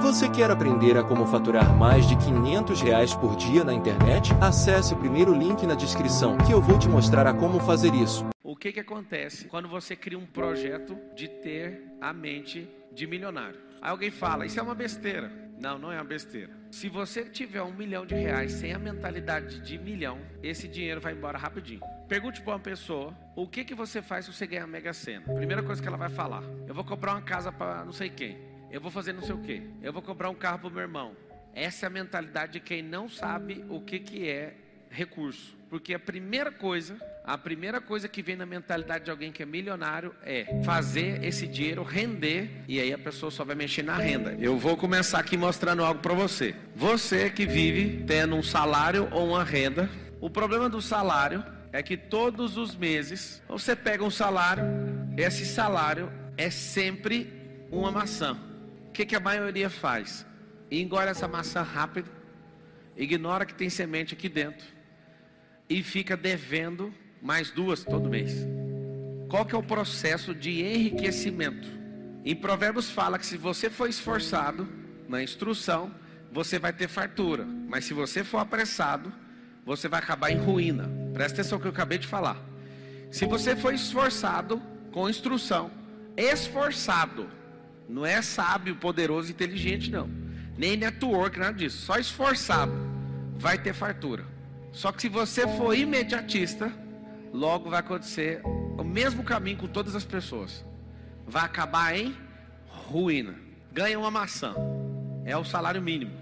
Você quer aprender a como faturar mais de 500 reais por dia na internet? Acesse o primeiro link na descrição que eu vou te mostrar a como fazer isso. O que, que acontece quando você cria um projeto de ter a mente de milionário? Aí alguém fala, isso é uma besteira. Não, não é uma besteira. Se você tiver um milhão de reais sem a mentalidade de milhão, esse dinheiro vai embora rapidinho. Pergunte para uma pessoa o que, que você faz se você ganhar a Mega Sena. Primeira coisa que ela vai falar: Eu vou comprar uma casa para não sei quem. Eu vou fazer não sei o quê. Eu vou comprar um carro para o meu irmão. Essa é a mentalidade de quem não sabe o que, que é recurso. Porque a primeira coisa, a primeira coisa que vem na mentalidade de alguém que é milionário é fazer esse dinheiro render e aí a pessoa só vai mexer na renda. Eu vou começar aqui mostrando algo para você. Você que vive tendo um salário ou uma renda, o problema do salário é que todos os meses você pega um salário, esse salário é sempre uma maçã. O que, que a maioria faz? Engole essa maçã rápido, ignora que tem semente aqui dentro e fica devendo mais duas todo mês. Qual que é o processo de enriquecimento? Em Provérbios fala que se você for esforçado na instrução, você vai ter fartura. Mas se você for apressado, você vai acabar em ruína. Presta atenção no que eu acabei de falar. Se você for esforçado com instrução, esforçado, não é sábio, poderoso, inteligente, não. Nem network, nada disso. Só esforçado, vai ter fartura. Só que se você for imediatista, logo vai acontecer o mesmo caminho com todas as pessoas. Vai acabar em ruína. Ganha uma maçã, é o salário mínimo.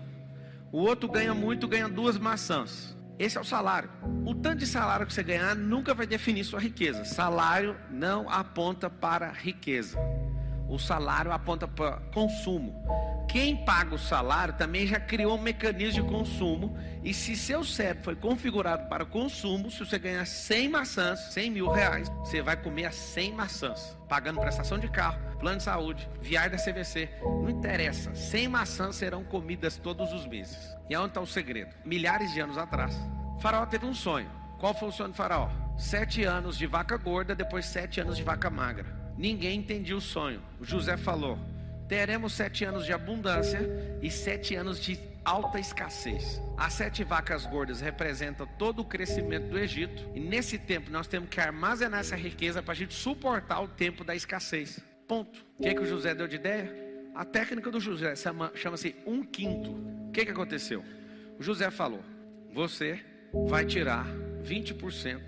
O outro ganha muito, ganha duas maçãs. Esse é o salário. O tanto de salário que você ganhar nunca vai definir sua riqueza. Salário não aponta para riqueza. O salário aponta para consumo. Quem paga o salário também já criou um mecanismo de consumo. E se seu cérebro foi configurado para consumo, se você ganhar 100 maçãs, 100 mil reais, você vai comer as 100 maçãs, pagando prestação de carro, plano de saúde, viagem da CVC. Não interessa. 100 maçãs serão comidas todos os meses. E aonde está o segredo? Milhares de anos atrás, Faraó teve um sonho. Qual foi o sonho do Faraó? Sete anos de vaca gorda, depois sete anos de vaca magra. Ninguém entendia o sonho. O José falou: teremos sete anos de abundância e sete anos de alta escassez. As sete vacas gordas representam todo o crescimento do Egito, e nesse tempo nós temos que armazenar essa riqueza para a gente suportar o tempo da escassez. Ponto. O que, que o José deu de ideia? A técnica do José chama-se um quinto. O que, que aconteceu? O José falou: você vai tirar 20%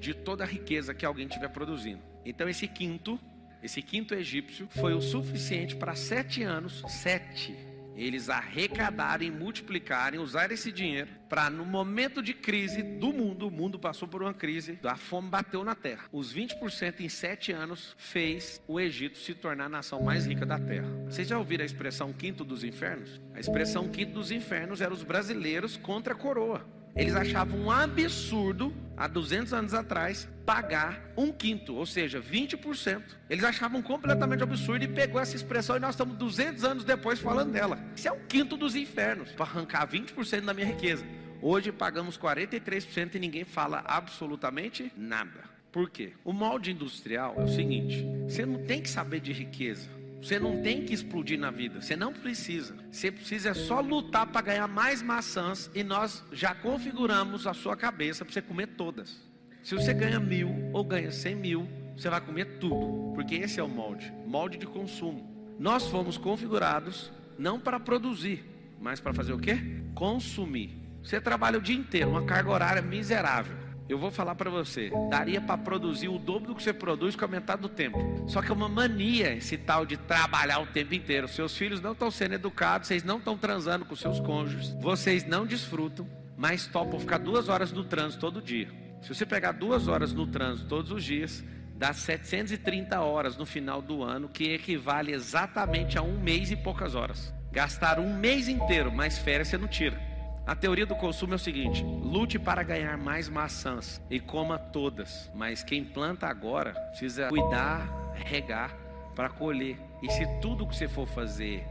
de toda a riqueza que alguém estiver produzindo. Então, esse quinto esse quinto egípcio foi o suficiente para sete anos, sete, eles arrecadarem, multiplicarem, usar esse dinheiro para no momento de crise do mundo, o mundo passou por uma crise, a fome bateu na terra. Os 20% em sete anos fez o Egito se tornar a nação mais rica da terra. Vocês já ouviram a expressão quinto dos infernos? A expressão quinto dos infernos era os brasileiros contra a coroa. Eles achavam um absurdo, há 200 anos atrás, pagar um quinto, ou seja, 20%. Eles achavam completamente absurdo e pegou essa expressão e nós estamos 200 anos depois falando dela. Isso é um quinto dos infernos, para arrancar 20% da minha riqueza. Hoje pagamos 43% e ninguém fala absolutamente nada. Por quê? O molde industrial é o seguinte: você não tem que saber de riqueza. Você não tem que explodir na vida, você não precisa. Você precisa só lutar para ganhar mais maçãs e nós já configuramos a sua cabeça para você comer todas. Se você ganha mil ou ganha cem mil, você vai comer tudo, porque esse é o molde molde de consumo. Nós fomos configurados não para produzir, mas para fazer o que? Consumir. Você trabalha o dia inteiro, uma carga horária miserável. Eu vou falar para você, daria para produzir o dobro do que você produz com a metade do tempo. Só que é uma mania esse tal de trabalhar o tempo inteiro. Seus filhos não estão sendo educados, vocês não estão transando com seus cônjuges, vocês não desfrutam, mas topam ficar duas horas no trânsito todo dia. Se você pegar duas horas no trânsito todos os dias, dá 730 horas no final do ano, que equivale exatamente a um mês e poucas horas. Gastar um mês inteiro, mais férias você não tira. A teoria do consumo é o seguinte: lute para ganhar mais maçãs e coma todas, mas quem planta agora precisa cuidar, regar para colher. E se tudo que você for fazer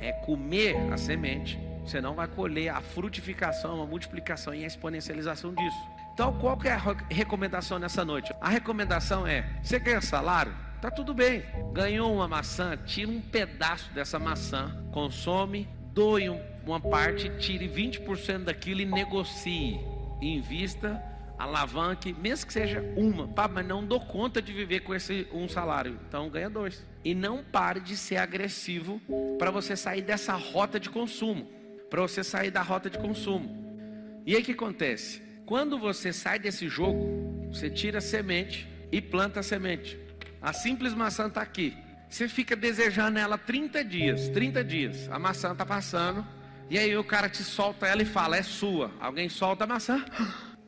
é comer a semente, você não vai colher a frutificação, a multiplicação e a exponencialização disso. Então, qual que é a recomendação nessa noite? A recomendação é: você ganha salário? tá tudo bem. Ganhou uma maçã, tira um pedaço dessa maçã, consome, doe uma parte, tire 20% daquilo e negocie. Invista, alavanque, mesmo que seja uma, pá, mas não dou conta de viver com esse um salário. Então ganha dois. E não pare de ser agressivo para você sair dessa rota de consumo. Para você sair da rota de consumo. E aí o que acontece? Quando você sai desse jogo, você tira a semente e planta a semente. A simples maçã está aqui. Você fica desejando ela 30 dias, 30 dias. A maçã está passando. E aí o cara te solta ela e fala, é sua. Alguém solta a maçã.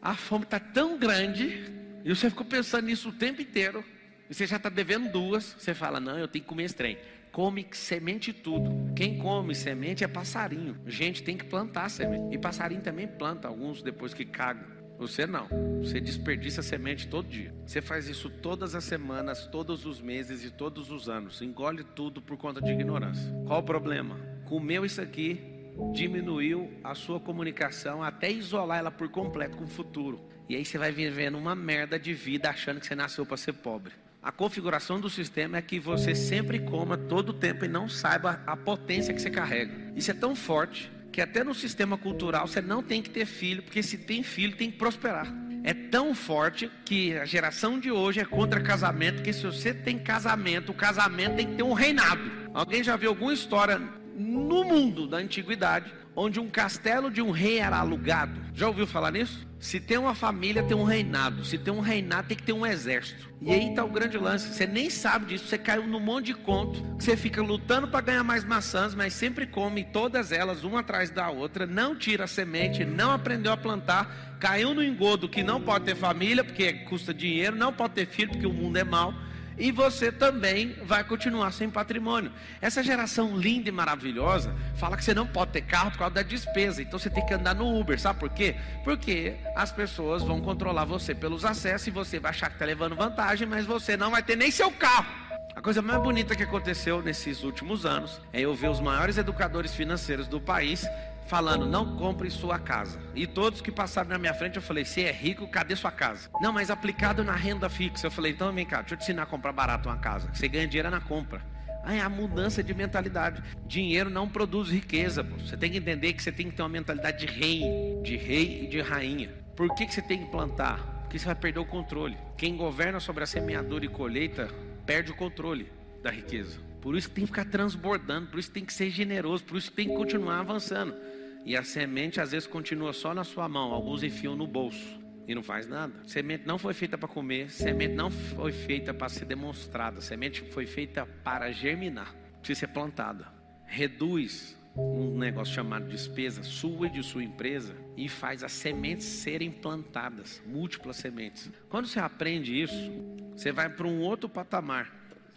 A fome está tão grande. E você ficou pensando nisso o tempo inteiro. E você já está devendo duas. Você fala, não, eu tenho que comer esse trem come semente tudo. Quem come semente é passarinho. Gente tem que plantar semente. E passarinho também planta, alguns depois que cagam. Você não. Você desperdiça semente todo dia. Você faz isso todas as semanas, todos os meses e todos os anos. Engole tudo por conta de ignorância. Qual o problema? Comeu isso aqui, diminuiu a sua comunicação até isolar ela por completo com o futuro. E aí você vai vivendo uma merda de vida achando que você nasceu para ser pobre. A configuração do sistema é que você sempre coma todo o tempo e não saiba a potência que você carrega. Isso é tão forte que até no sistema cultural você não tem que ter filho, porque se tem filho tem que prosperar. É tão forte que a geração de hoje é contra casamento, que se você tem casamento, o casamento tem que ter um reinado. Alguém já viu alguma história no mundo da antiguidade onde um castelo de um rei era alugado? Já ouviu falar nisso? Se tem uma família, tem um reinado. Se tem um reinado, tem que ter um exército. E aí está o grande lance. Você nem sabe disso. Você caiu num monte de conto. Você fica lutando para ganhar mais maçãs, mas sempre come todas elas, uma atrás da outra. Não tira a semente, não aprendeu a plantar. Caiu no engodo que não pode ter família, porque custa dinheiro. Não pode ter filho, porque o mundo é mau e você também vai continuar sem patrimônio. Essa geração linda e maravilhosa fala que você não pode ter carro por causa da despesa, então você tem que andar no Uber, sabe por quê? Porque as pessoas vão controlar você pelos acessos e você vai achar que está levando vantagem, mas você não vai ter nem seu carro. A coisa mais bonita que aconteceu nesses últimos anos é eu ver os maiores educadores financeiros do país falando: não compre sua casa. E todos que passaram na minha frente, eu falei: você é rico, cadê sua casa? Não, mas aplicado na renda fixa. Eu falei: então vem cá, deixa eu te ensinar a comprar barato uma casa. Você ganha dinheiro na compra. É a mudança de mentalidade. Dinheiro não produz riqueza. Pô. Você tem que entender que você tem que ter uma mentalidade de rei, de rei e de rainha. Por que, que você tem que plantar? Porque você vai perder o controle. Quem governa sobre a semeadura e colheita perde o controle da riqueza. Por isso que tem que ficar transbordando, por isso que tem que ser generoso, por isso que tem que continuar avançando. E a semente às vezes continua só na sua mão, alguns enfiam no bolso e não faz nada. Semente não foi feita para comer, semente não foi feita para ser demonstrada, semente foi feita para germinar, precisa ser plantada. Reduz um negócio chamado despesa sua e de sua empresa e faz as sementes serem plantadas, múltiplas sementes. Quando você aprende isso, você vai para um outro patamar.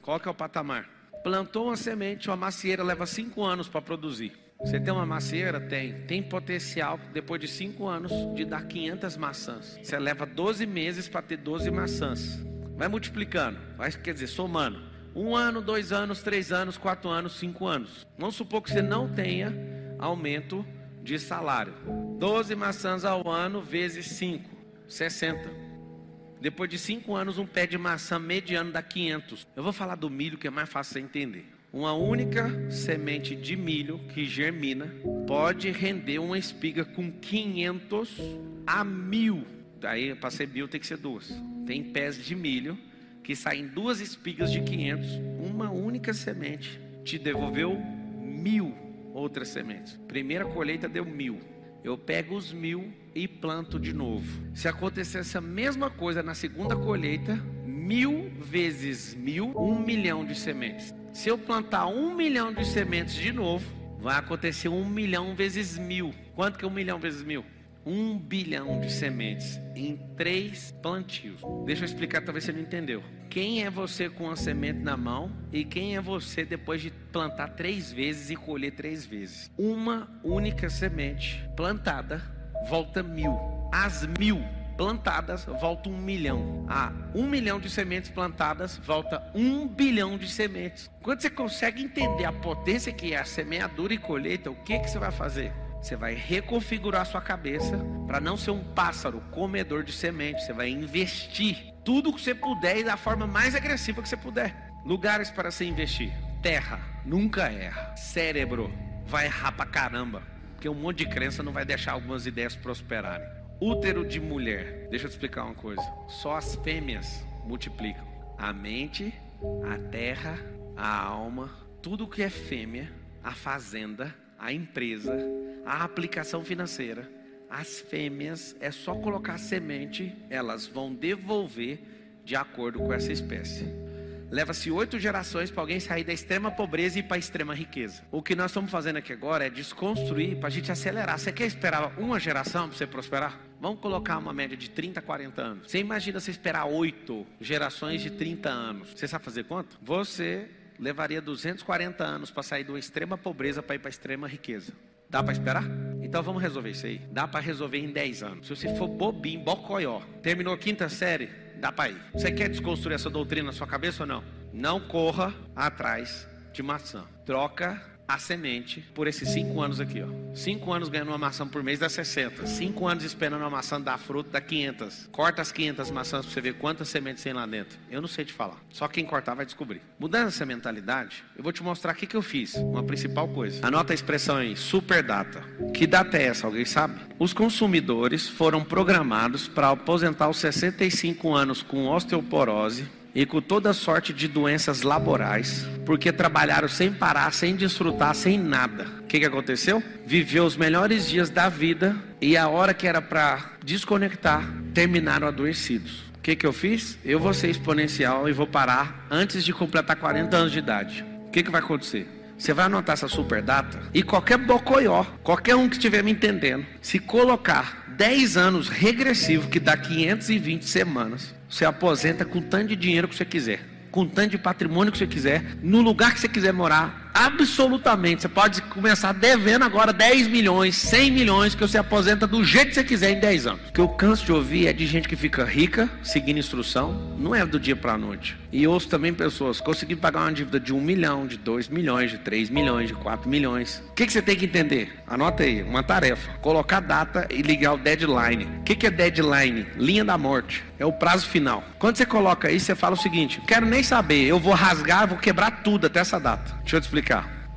Qual que é o patamar? Plantou uma semente, uma macieira leva cinco anos para produzir. Você tem uma macieira? Tem. Tem potencial, depois de 5 anos, de dar 500 maçãs. Você leva 12 meses para ter 12 maçãs. Vai multiplicando, vai, quer dizer, somando. Um ano, dois anos, três anos, quatro anos, cinco anos. Vamos supor que você não tenha aumento de salário. 12 maçãs ao ano vezes 5, 60. Depois de cinco anos, um pé de maçã mediano dá 500. Eu vou falar do milho que é mais fácil você entender. Uma única semente de milho que germina pode render uma espiga com 500 a mil. Daí, para ser mil, tem que ser duas. Tem pés de milho que saem duas espigas de 500. Uma única semente te devolveu mil outras sementes. Primeira colheita deu mil. Eu pego os mil e planto de novo. Se acontecesse a mesma coisa na segunda colheita, mil vezes mil, um milhão de sementes. Se eu plantar um milhão de sementes de novo, vai acontecer um milhão vezes mil. Quanto que é um milhão vezes mil? Um bilhão de sementes em três plantios. Deixa eu explicar, talvez você não entendeu. Quem é você com a semente na mão e quem é você depois de plantar três vezes e colher três vezes? Uma única semente plantada volta mil. As mil plantadas, volta um milhão. A um milhão de sementes plantadas, volta um bilhão de sementes. Quando você consegue entender a potência que é a semeadura e colheita, o que, que você vai fazer? Você vai reconfigurar sua cabeça para não ser um pássaro comedor de sementes. Você vai investir tudo que você puder e da forma mais agressiva que você puder. Lugares para se investir. Terra, nunca erra. Cérebro, vai errar pra caramba. Porque um monte de crença não vai deixar algumas ideias prosperarem. Útero de mulher. Deixa eu te explicar uma coisa. Só as fêmeas multiplicam. A mente, a terra, a alma, tudo que é fêmea, a fazenda, a empresa, a aplicação financeira, as fêmeas é só colocar semente, elas vão devolver de acordo com essa espécie. Leva-se oito gerações para alguém sair da extrema pobreza e para a extrema riqueza. O que nós estamos fazendo aqui agora é desconstruir para a gente acelerar. Você quer esperar uma geração para você prosperar? Vamos colocar uma média de 30, 40 anos. Você imagina você esperar oito gerações de 30 anos. Você sabe fazer quanto? Você levaria 240 anos para sair de uma extrema pobreza para ir para a extrema riqueza. Dá para esperar? Então vamos resolver isso aí. Dá para resolver em 10 anos. Se você for bobinho, bocoió, terminou a quinta série, dá para ir. Você quer desconstruir essa doutrina na sua cabeça ou não? Não corra atrás de maçã. Troca a semente por esses cinco anos aqui, ó. Cinco anos ganhando uma maçã por mês dá 60. Cinco anos esperando uma maçã dar fruto dá 500. Corta as 500 maçãs para você ver quantas sementes tem lá dentro. Eu não sei te falar. Só quem cortar vai descobrir. Mudando essa mentalidade, eu vou te mostrar o que, que eu fiz. Uma principal coisa. Anota a expressão aí, super data. Que data é essa? Alguém sabe? Os consumidores foram programados para aposentar aos 65 anos com osteoporose e com toda sorte de doenças laborais, porque trabalharam sem parar, sem desfrutar, sem nada. O que, que aconteceu? Viveu os melhores dias da vida e a hora que era para desconectar, terminaram adoecidos. O que, que eu fiz? Eu vou ser exponencial e vou parar antes de completar 40 anos de idade. O que, que vai acontecer? Você vai anotar essa super data e qualquer bocoió, qualquer um que estiver me entendendo, se colocar 10 anos regressivo, que dá 520 semanas, você aposenta com tanto de dinheiro que você quiser, com tanto de patrimônio que você quiser, no lugar que você quiser morar, absolutamente. Você pode começar devendo agora 10 milhões, 100 milhões, que você aposenta do jeito que você quiser em 10 anos. O que eu canso de ouvir é de gente que fica rica, seguindo instrução, não é do dia para a noite. E ouço também pessoas conseguindo pagar uma dívida de 1 milhão, de 2 milhões, de 3 milhões, de 4 milhões. O que, que você tem que entender? Anota aí, uma tarefa: colocar data e ligar o deadline. O que, que é deadline? Linha da morte. É o prazo final. Quando você coloca isso, você fala o seguinte: quero nem saber, eu vou rasgar, vou quebrar tudo até essa data. Deixa eu te explicar.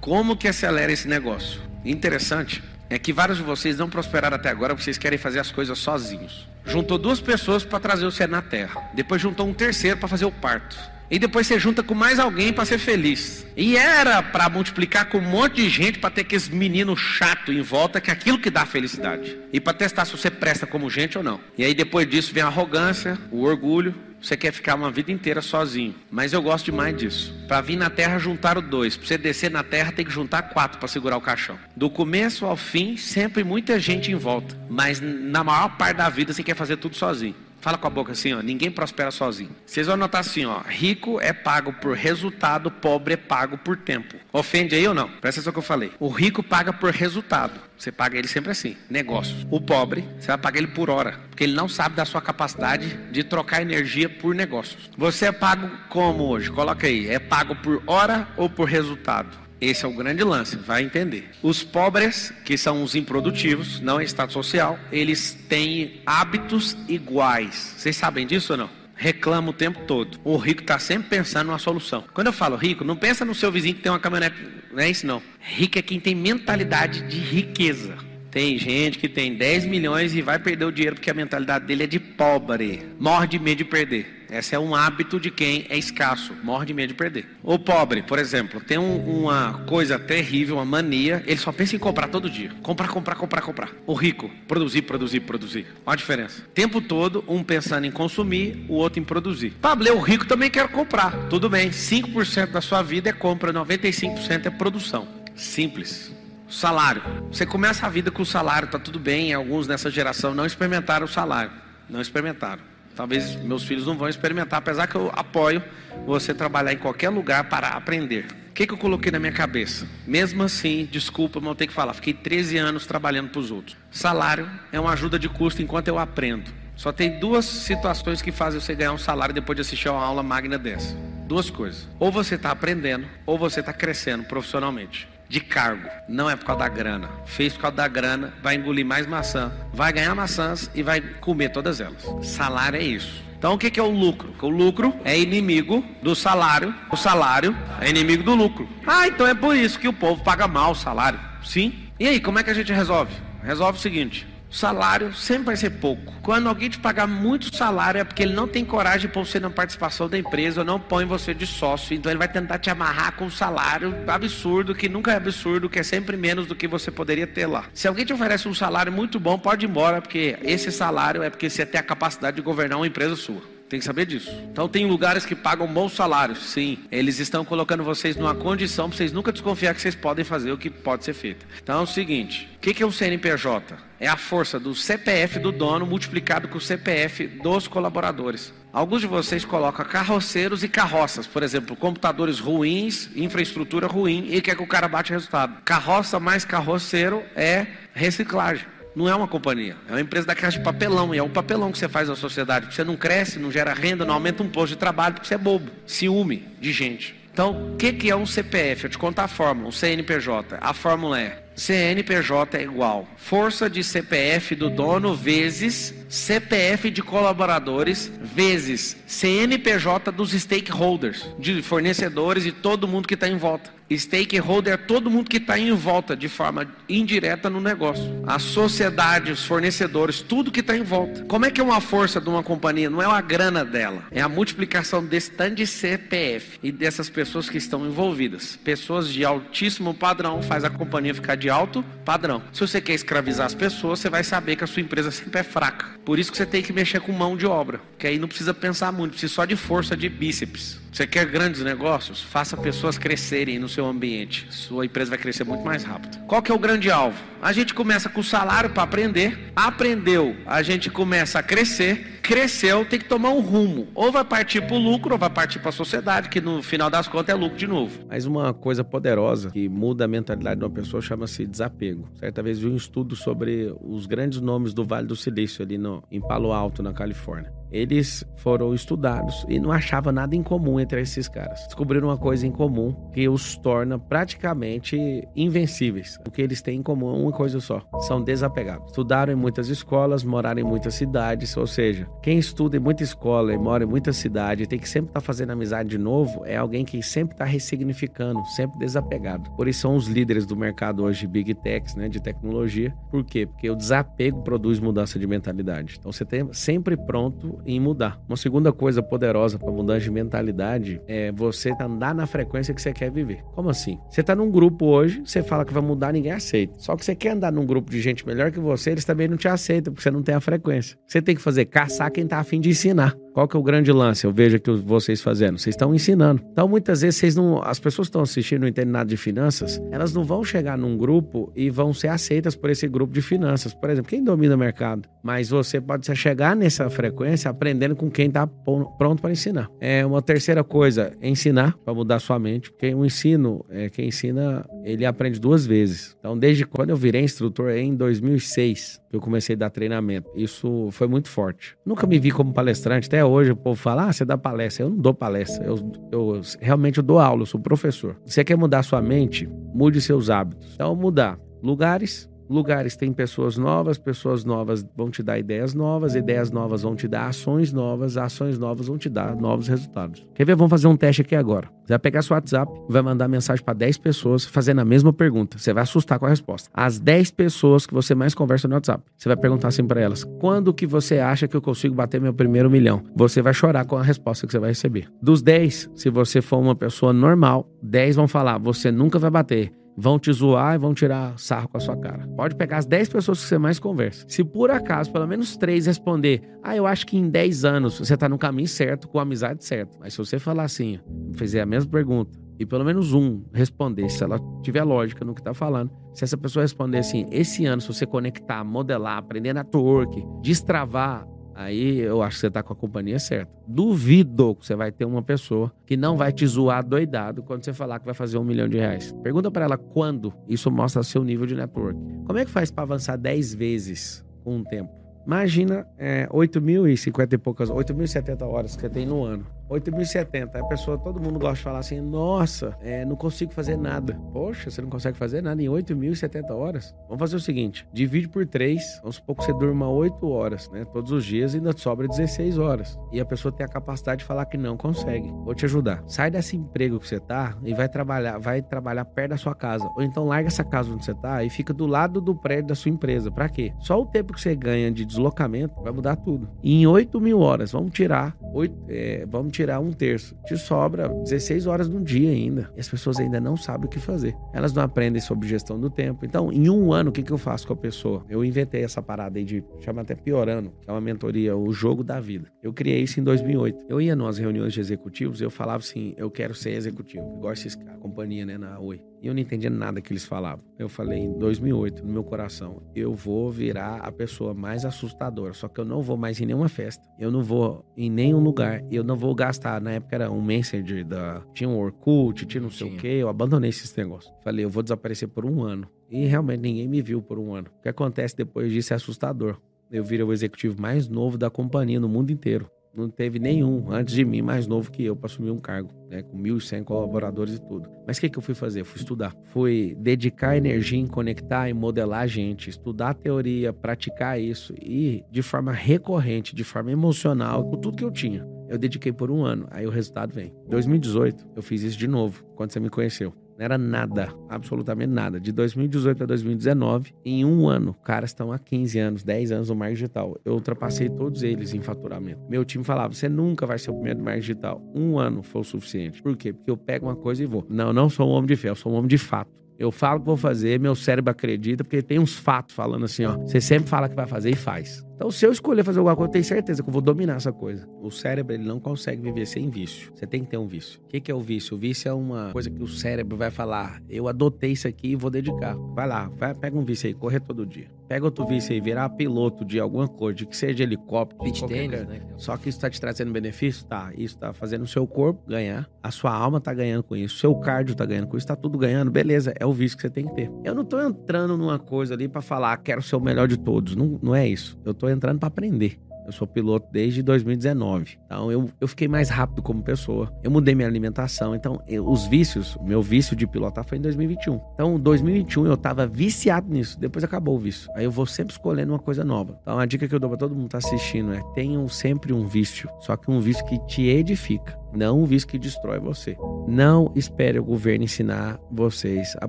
Como que acelera esse negócio? Interessante é que vários de vocês não prosperaram até agora, vocês querem fazer as coisas sozinhos. Juntou duas pessoas para trazer o ser na terra. Depois juntou um terceiro para fazer o parto. E depois você junta com mais alguém para ser feliz. E era para multiplicar com um monte de gente para ter aqueles meninos chato em volta, que é aquilo que dá felicidade. E para testar se você presta como gente ou não. E aí depois disso vem a arrogância, o orgulho, você quer ficar uma vida inteira sozinho. Mas eu gosto demais disso. Para vir na terra, juntaram dois. Para você descer na terra, tem que juntar quatro para segurar o caixão. Do começo ao fim, sempre muita gente em volta. Mas na maior parte da vida, você quer fazer tudo sozinho. Fala com a boca assim, ó. Ninguém prospera sozinho. Vocês vão notar assim, ó. Rico é pago por resultado, pobre é pago por tempo. Ofende aí ou não? Presta atenção que eu falei. O rico paga por resultado. Você paga ele sempre assim, negócios. O pobre, você vai pagar ele por hora, ele não sabe da sua capacidade de trocar energia por negócios. Você é pago como hoje? Coloca aí, é pago por hora ou por resultado? Esse é o grande lance, vai entender. Os pobres, que são os improdutivos, não é estado social, eles têm hábitos iguais. Vocês sabem disso ou não? Reclama o tempo todo. O rico está sempre pensando numa solução. Quando eu falo rico, não pensa no seu vizinho que tem uma caminhonete. Não é isso não. Rico é quem tem mentalidade de riqueza. Tem gente que tem 10 milhões e vai perder o dinheiro porque a mentalidade dele é de pobre. Morre de medo de perder. Esse é um hábito de quem é escasso, morre de medo de perder. O pobre, por exemplo, tem um, uma coisa terrível, uma mania, ele só pensa em comprar todo dia. Comprar, comprar, comprar, comprar. O rico, produzir, produzir, produzir. Olha a diferença. Tempo todo, um pensando em consumir, o outro em produzir. Pablo, o rico também quer comprar. Tudo bem, 5% da sua vida é compra, 95% é produção. Simples. Salário. Você começa a vida com o salário, tá tudo bem. Alguns nessa geração não experimentaram o salário. Não experimentaram. Talvez meus filhos não vão experimentar, apesar que eu apoio você trabalhar em qualquer lugar para aprender. O que, que eu coloquei na minha cabeça? Mesmo assim, desculpa, mas eu tenho que falar. Fiquei 13 anos trabalhando para os outros. Salário é uma ajuda de custo enquanto eu aprendo. Só tem duas situações que fazem você ganhar um salário depois de assistir a uma aula magna dessa. Duas coisas. Ou você está aprendendo, ou você está crescendo profissionalmente de cargo. Não é por causa da grana. Fez por causa da grana, vai engolir mais maçã, vai ganhar maçãs e vai comer todas elas. Salário é isso. Então o que é o lucro? O lucro é inimigo do salário, o salário é inimigo do lucro. Ah, então é por isso que o povo paga mal o salário. Sim. E aí, como é que a gente resolve? Resolve o seguinte: salário sempre vai ser pouco. Quando alguém te pagar muito salário é porque ele não tem coragem de pôr você na participação da empresa ou não põe você de sócio. Então ele vai tentar te amarrar com um salário absurdo, que nunca é absurdo, que é sempre menos do que você poderia ter lá. Se alguém te oferece um salário muito bom, pode ir embora, porque esse salário é porque você tem a capacidade de governar uma empresa sua. Tem que saber disso. Então tem lugares que pagam bons salários. Sim, eles estão colocando vocês numa condição para vocês nunca desconfiar que vocês podem fazer o que pode ser feito. Então é o seguinte: o que é um CNPJ? É a força do CPF do dono multiplicado com o CPF dos colaboradores. Alguns de vocês colocam carroceiros e carroças, por exemplo, computadores ruins, infraestrutura ruim e quer que o cara bate resultado. Carroça mais carroceiro é reciclagem. Não é uma companhia, é uma empresa da caixa de papelão. E é um papelão que você faz na sociedade. Você não cresce, não gera renda, não aumenta um posto de trabalho, porque você é bobo. Ciúme de gente. Então, o que, que é um CPF? Eu te contar a fórmula, um CNPJ. A fórmula é CNPJ é igual força de CPF do dono vezes CPF de colaboradores vezes CNPJ dos stakeholders, de fornecedores e todo mundo que está em volta. Stakeholder é todo mundo que está em volta de forma indireta no negócio. A sociedade, os fornecedores, tudo que está em volta. Como é que é uma força de uma companhia? Não é a grana dela, é a multiplicação desse tanto de CPF e dessas pessoas que estão envolvidas. Pessoas de altíssimo padrão faz a companhia ficar de alto padrão. Se você quer escravizar as pessoas, você vai saber que a sua empresa sempre é fraca. Por isso que você tem que mexer com mão de obra, que aí não precisa pensar muito, precisa só de força de bíceps. Você quer grandes negócios? Faça pessoas crescerem no seu ambiente. Sua empresa vai crescer muito mais rápido. Qual que é o grande alvo? A gente começa com o salário para aprender. Aprendeu, a gente começa a crescer. Cresceu, tem que tomar um rumo. Ou vai partir para o lucro, ou vai partir para a sociedade, que no final das contas é lucro de novo. Mas uma coisa poderosa que muda a mentalidade de uma pessoa chama-se desapego. Certa vez vi um estudo sobre os grandes nomes do Vale do Silício ali no, em Palo Alto, na Califórnia eles foram estudados e não achavam nada em comum entre esses caras. Descobriram uma coisa em comum que os torna praticamente invencíveis. O que eles têm em comum é uma coisa só: são desapegados. Estudaram em muitas escolas, moraram em muitas cidades, ou seja, quem estuda em muita escola e mora em muita cidade tem que sempre estar tá fazendo amizade de novo é alguém que sempre está ressignificando, sempre desapegado. Por isso são os líderes do mercado hoje, Big Techs, né, de tecnologia. Por quê? Porque o desapego produz mudança de mentalidade. Então você tem sempre pronto em mudar. Uma segunda coisa poderosa para mudança de mentalidade é você andar na frequência que você quer viver. Como assim? Você está num grupo hoje, você fala que vai mudar, ninguém aceita. Só que você quer andar num grupo de gente melhor que você, eles também não te aceitam, porque você não tem a frequência. Você tem que fazer caçar quem está afim de ensinar. Qual que é o grande lance? Eu vejo aqui vocês fazendo. Vocês estão ensinando. Então, muitas vezes, vocês não. As pessoas que estão assistindo não entendem nada de finanças, elas não vão chegar num grupo e vão ser aceitas por esse grupo de finanças. Por exemplo, quem domina o mercado? Mas você pode chegar nessa frequência aprendendo com quem está pronto para ensinar. É uma terceira coisa, ensinar para mudar sua mente, porque o ensino, é, quem ensina, ele aprende duas vezes. Então, desde quando eu virei instrutor em 2006, eu comecei a dar treinamento. Isso foi muito forte. Nunca me vi como palestrante. Até hoje o povo fala: ah, você dá palestra. Eu não dou palestra. Eu, eu realmente eu dou aula, eu sou professor. Você quer mudar sua mente? Mude seus hábitos. Então, mudar lugares, lugares tem pessoas novas, pessoas novas vão te dar ideias novas, ideias novas vão te dar ações novas, ações novas vão te dar novos resultados. Quer ver? Vamos fazer um teste aqui agora. Você vai pegar seu WhatsApp, vai mandar mensagem para 10 pessoas fazendo a mesma pergunta. Você vai assustar com a resposta. As 10 pessoas que você mais conversa no WhatsApp, você vai perguntar assim para elas: "Quando que você acha que eu consigo bater meu primeiro milhão?" Você vai chorar com a resposta que você vai receber. Dos 10, se você for uma pessoa normal, 10 vão falar: "Você nunca vai bater." Vão te zoar e vão tirar sarro com a sua cara. Pode pegar as 10 pessoas que você mais conversa. Se por acaso pelo menos 3 responder, ah, eu acho que em 10 anos você tá no caminho certo, com a amizade certa. Mas se você falar assim, fazer a mesma pergunta, e pelo menos um responder, se ela tiver lógica no que tá falando, se essa pessoa responder assim, esse ano, se você conectar, modelar, aprender network, destravar Aí eu acho que você tá com a companhia certa. Duvido que você vai ter uma pessoa que não vai te zoar doidado quando você falar que vai fazer um milhão de reais. Pergunta para ela quando. Isso mostra seu nível de network. Como é que faz para avançar 10 vezes com um tempo? Imagina é, 8.050 e poucas, 8.070 horas que você tem no ano. 8.070. A pessoa, todo mundo gosta de falar assim, nossa, é, não consigo fazer nada. Poxa, você não consegue fazer nada em 8.070 horas? Vamos fazer o seguinte, divide por 3, vamos supor que você durma 8 horas, né? Todos os dias ainda sobra 16 horas. E a pessoa tem a capacidade de falar que não consegue. Vou te ajudar. Sai desse emprego que você tá e vai trabalhar, vai trabalhar perto da sua casa. Ou então larga essa casa onde você tá e fica do lado do prédio da sua empresa. Para quê? Só o tempo que você ganha de deslocamento vai mudar tudo. E em 8 mil horas, vamos tirar 8, é, vamos tirar um terço. Te sobra 16 horas no dia ainda. E as pessoas ainda não sabem o que fazer. Elas não aprendem sobre gestão do tempo. Então, em um ano, o que, que eu faço com a pessoa? Eu inventei essa parada aí de, chama até Piorando, que é uma mentoria, o jogo da vida. Eu criei isso em 2008. Eu ia nas reuniões de executivos, eu falava assim, eu quero ser executivo. Igual a companhia, né, na Oi. E eu não entendia nada que eles falavam. Eu falei em 2008, no meu coração, eu vou virar a pessoa mais assustadora. Só que eu não vou mais em nenhuma festa. Eu não vou em nenhum lugar. Eu não vou gastar. Na época era um Messenger da. Tinha um Orkut, tinha não sei tinha. o quê. Eu abandonei esses negócios. Falei, eu vou desaparecer por um ano. E realmente ninguém me viu por um ano. O que acontece depois disso é assustador. Eu virei o executivo mais novo da companhia no mundo inteiro. Não teve nenhum antes de mim mais novo que eu para assumir um cargo, né, com 1.100 colaboradores e tudo. Mas o que, que eu fui fazer? Fui estudar. Fui dedicar energia em conectar e modelar a gente, estudar a teoria, praticar isso e de forma recorrente, de forma emocional, com tudo que eu tinha. Eu dediquei por um ano, aí o resultado vem. 2018, eu fiz isso de novo, quando você me conheceu. Não era nada, absolutamente nada. De 2018 a 2019, em um ano, caras estão há 15 anos, 10 anos no marketing digital. Eu ultrapassei todos eles em faturamento. Meu time falava: você nunca vai ser o primeiro do marketing digital. Um ano foi o suficiente. Por quê? Porque eu pego uma coisa e vou. Não, não sou um homem de fé, eu sou um homem de fato. Eu falo que vou fazer, meu cérebro acredita, porque tem uns fatos falando assim, ó. Você sempre fala que vai fazer e faz. Então, se eu escolher fazer alguma coisa, eu tenho certeza que eu vou dominar essa coisa. O cérebro, ele não consegue viver sem vício. Você tem que ter um vício. O que é o vício? O vício é uma coisa que o cérebro vai falar: eu adotei isso aqui e vou dedicar. Vai lá, vai, pega um vício aí, correr todo dia. Pega outro vício aí, virar piloto de alguma coisa, que seja helicóptero, Beach tênis, né? Só que isso tá te trazendo benefício? Tá. Isso tá fazendo o seu corpo ganhar, a sua alma tá ganhando com isso, o seu cardio tá ganhando com isso, tá tudo ganhando. Beleza, é o vício que você tem que ter. Eu não tô entrando numa coisa ali para falar, quero ser o melhor de todos. Não, não é isso. Eu tô entrando para aprender. Eu sou piloto desde 2019. Então eu, eu fiquei mais rápido como pessoa. Eu mudei minha alimentação. Então, eu, os vícios, meu vício de pilotar foi em 2021. Então, em 2021 eu tava viciado nisso. Depois acabou o vício. Aí eu vou sempre escolhendo uma coisa nova. Então, a dica que eu dou pra todo mundo que tá assistindo é: tenham sempre um vício. Só que um vício que te edifica não um vício que destrói você. Não espere o governo ensinar vocês a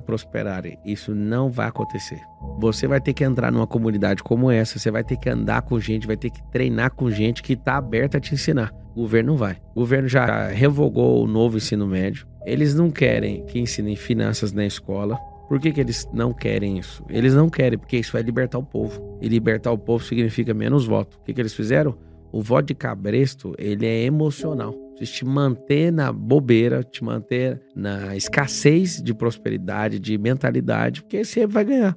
prosperarem. Isso não vai acontecer. Você vai ter que entrar numa comunidade como essa, você vai ter que andar com gente, vai ter que treinar com gente que está aberta a te ensinar. O governo não vai. O governo já revogou o novo ensino médio. Eles não querem que ensinem finanças na escola. Por que, que eles não querem isso? Eles não querem, porque isso vai libertar o povo. E libertar o povo significa menos voto. O que, que eles fizeram? O voto de cabresto, ele é emocional te manter na bobeira, te manter na escassez de prosperidade, de mentalidade, porque você vai ganhar.